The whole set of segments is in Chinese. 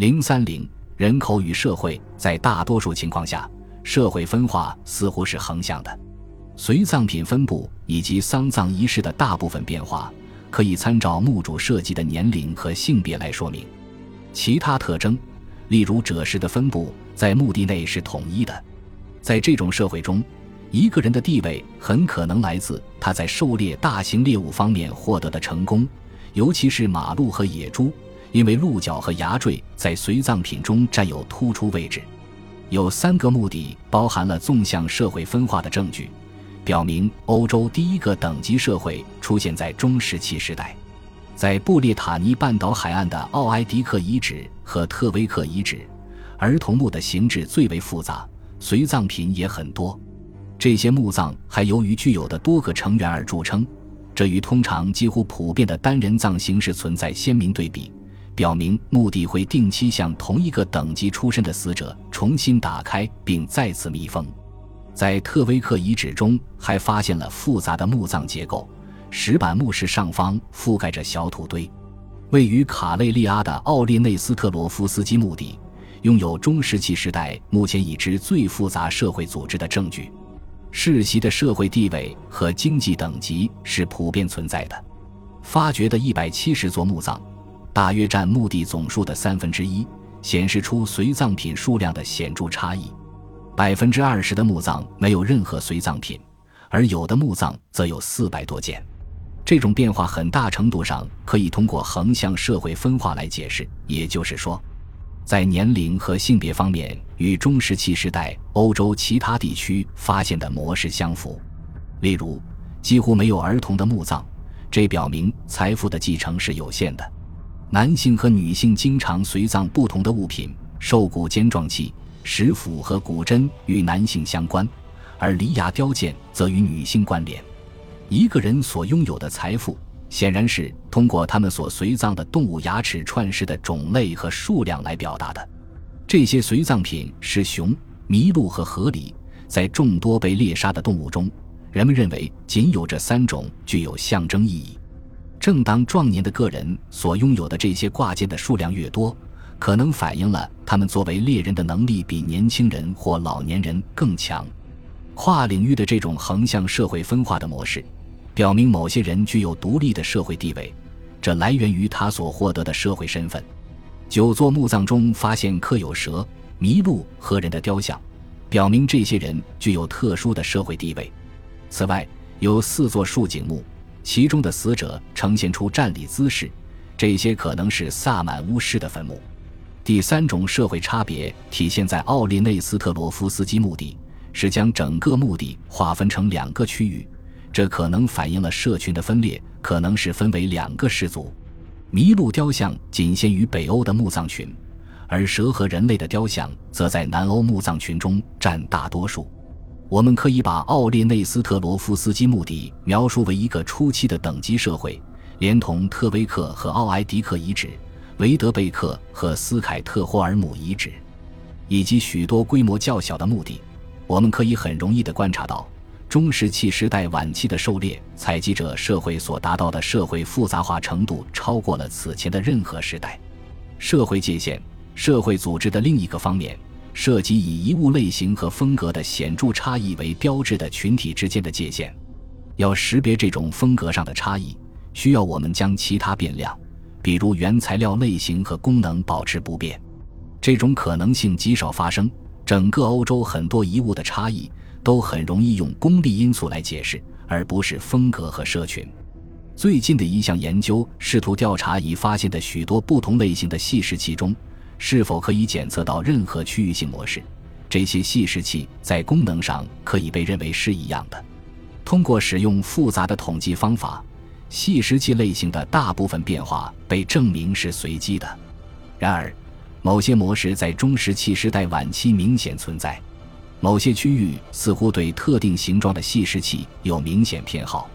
零三零人口与社会，在大多数情况下，社会分化似乎是横向的。随葬品分布以及丧葬仪式的大部分变化，可以参照墓主设计的年龄和性别来说明。其他特征，例如赭石的分布在墓地内是统一的。在这种社会中，一个人的地位很可能来自他在狩猎大型猎物方面获得的成功，尤其是马鹿和野猪，因为鹿角和牙坠在随葬品中占有突出位置。有三个墓地包含了纵向社会分化的证据，表明欧洲第一个等级社会出现在中石器时代。在布列塔尼半岛海岸的奥埃迪克遗址和特威克遗址，儿童墓的形制最为复杂，随葬品也很多。这些墓葬还由于具有的多个成员而著称，这与通常几乎普遍的单人葬形式存在鲜明对比，表明墓地会定期向同一个等级出身的死者重新打开并再次密封。在特威克遗址中，还发现了复杂的墓葬结构，石板墓室上方覆盖着小土堆。位于卡累利阿的奥列内斯特罗夫斯基墓地，拥有中石器时代目前已知最复杂社会组织的证据。世袭的社会地位和经济等级是普遍存在的。发掘的一百七十座墓葬，大约占墓地总数的三分之一，显示出随葬品数量的显著差异。百分之二十的墓葬没有任何随葬品，而有的墓葬则有四百多件。这种变化很大程度上可以通过横向社会分化来解释，也就是说。在年龄和性别方面，与中石器时代欧洲其他地区发现的模式相符。例如，几乎没有儿童的墓葬，这表明财富的继承是有限的。男性和女性经常随葬不同的物品，兽骨尖状器、石斧和骨针与男性相关，而犁牙雕件则与女性关联。一个人所拥有的财富。显然是通过他们所随葬的动物牙齿串饰的种类和数量来表达的。这些随葬品是熊、麋鹿和河狸。在众多被猎杀的动物中，人们认为仅有这三种具有象征意义。正当壮年的个人所拥有的这些挂件的数量越多，可能反映了他们作为猎人的能力比年轻人或老年人更强。跨领域的这种横向社会分化的模式。表明某些人具有独立的社会地位，这来源于他所获得的社会身份。九座墓葬中发现刻有蛇、麋鹿和人的雕像，表明这些人具有特殊的社会地位。此外，有四座竖井墓，其中的死者呈现出站立姿势，这些可能是萨满巫师的坟墓。第三种社会差别体现在奥利内斯特罗夫斯基墓地，是将整个墓地划分成两个区域。这可能反映了社群的分裂，可能是分为两个氏族。麋鹿雕像仅限于北欧的墓葬群，而蛇和人类的雕像则在南欧墓葬群中占大多数。我们可以把奥列内斯特罗夫斯基墓地描述为一个初期的等级社会，连同特威克和奥埃迪克遗址、维德贝克和斯凯特霍尔姆遗址，以及许多规模较小的墓地。我们可以很容易地观察到。中石器时代晚期的狩猎采集者社会所达到的社会复杂化程度，超过了此前的任何时代。社会界限、社会组织的另一个方面，涉及以遗物类型和风格的显著差异为标志的群体之间的界限。要识别这种风格上的差异，需要我们将其他变量，比如原材料类型和功能保持不变。这种可能性极少发生。整个欧洲很多遗物的差异。都很容易用功利因素来解释，而不是风格和社群。最近的一项研究试图调查已发现的许多不同类型的细石器中，是否可以检测到任何区域性模式。这些细石器在功能上可以被认为是一样的。通过使用复杂的统计方法，细石器类型的大部分变化被证明是随机的。然而，某些模式在中石器时代晚期明显存在。某些区域似乎对特定形状的细石器有明显偏好，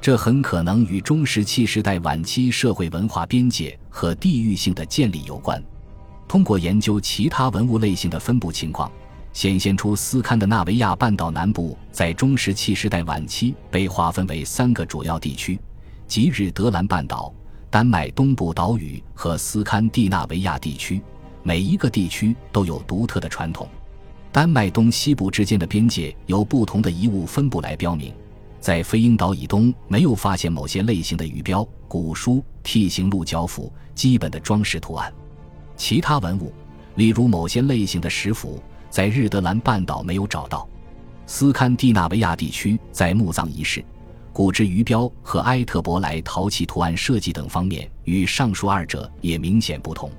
这很可能与中石器时代晚期社会文化边界和地域性的建立有关。通过研究其他文物类型的分布情况，显现出斯堪的纳维亚半岛南部在中石器时代晚期被划分为三个主要地区：即日德兰半岛、丹麦东部岛屿和斯堪的纳维亚地区。每一个地区都有独特的传统。丹麦东西部之间的边界由不同的遗物分布来标明。在飞鹰岛以东，没有发现某些类型的鱼标、古书、T 形鹿角斧、基本的装饰图案。其他文物，例如某些类型的石斧，在日德兰半岛没有找到。斯堪的纳维亚地区在墓葬仪式、骨质鱼标和埃特伯莱陶器图案设计等方面，与上述二者也明显不同。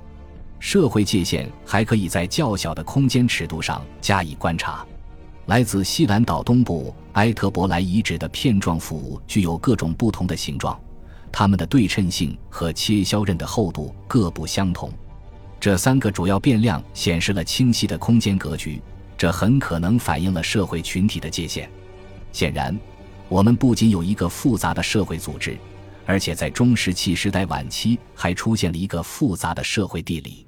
社会界限还可以在较小的空间尺度上加以观察。来自西兰岛东部埃特伯莱遗址的片状斧具有各种不同的形状，它们的对称性和切削刃的厚度各不相同。这三个主要变量显示了清晰的空间格局，这很可能反映了社会群体的界限。显然，我们不仅有一个复杂的社会组织，而且在中石器时代晚期还出现了一个复杂的社会地理。